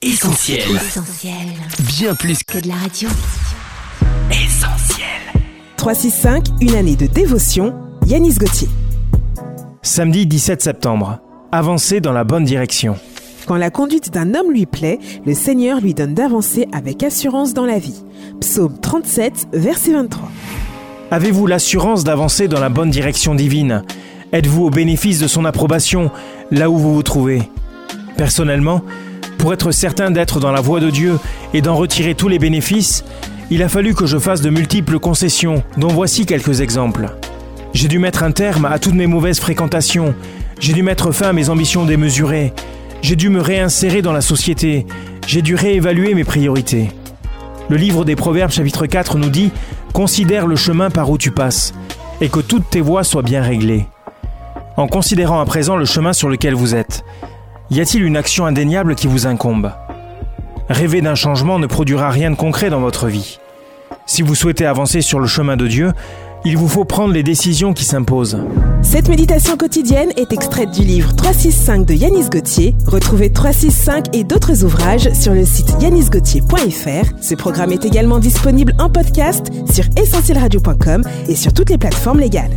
Essentiel. Essentiel. Bien plus Que de la radio. qu'essentiel. 365, une année de dévotion, Yanis Gauthier. Samedi 17 septembre. Avancer dans la bonne direction. Quand la conduite d'un homme lui plaît, le Seigneur lui donne d'avancer avec assurance dans la vie. Psaume 37, verset 23. Avez-vous l'assurance d'avancer dans la bonne direction divine? Êtes-vous au bénéfice de son approbation là où vous vous trouvez? Personnellement, pour être certain d'être dans la voie de Dieu et d'en retirer tous les bénéfices, il a fallu que je fasse de multiples concessions, dont voici quelques exemples. J'ai dû mettre un terme à toutes mes mauvaises fréquentations, j'ai dû mettre fin à mes ambitions démesurées, j'ai dû me réinsérer dans la société, j'ai dû réévaluer mes priorités. Le livre des Proverbes chapitre 4 nous dit ⁇ Considère le chemin par où tu passes, et que toutes tes voies soient bien réglées. En considérant à présent le chemin sur lequel vous êtes, y a-t-il une action indéniable qui vous incombe? Rêver d'un changement ne produira rien de concret dans votre vie. Si vous souhaitez avancer sur le chemin de Dieu, il vous faut prendre les décisions qui s'imposent. Cette méditation quotidienne est extraite du livre 365 de Yanis Gauthier. Retrouvez 365 et d'autres ouvrages sur le site yanisgauthier.fr. Ce programme est également disponible en podcast sur essentielradio.com et sur toutes les plateformes légales.